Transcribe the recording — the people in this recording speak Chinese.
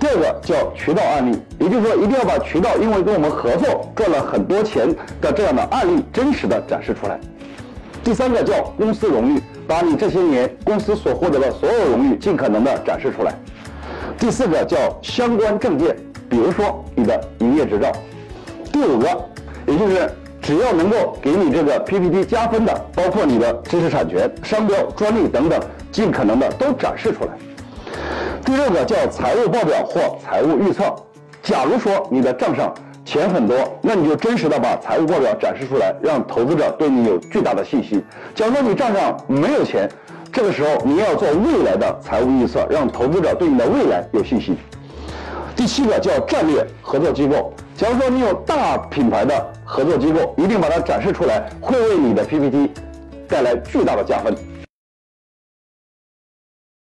第二个叫渠道案例，也就是说一定要把渠道因为跟我们合作赚了很多钱的这样的案例真实的展示出来。第三个叫公司荣誉，把你这些年公司所获得的所有荣誉尽可能的展示出来。第四个叫相关证件，比如说你的营业执照。第五个，也就是只要能够给你这个 PPT 加分的，包括你的知识产权、商标、专利等等，尽可能的都展示出来。第六个叫财务报表或财务预测。假如说你的账上钱很多，那你就真实的把财务报表展示出来，让投资者对你有巨大的信心。假如说你账上没有钱，这个时候你要做未来的财务预测，让投资者对你的未来有信心。第七个叫战略合作机构。假如说你有大品牌的合作机构，一定把它展示出来，会为你的 PPT 带来巨大的加分。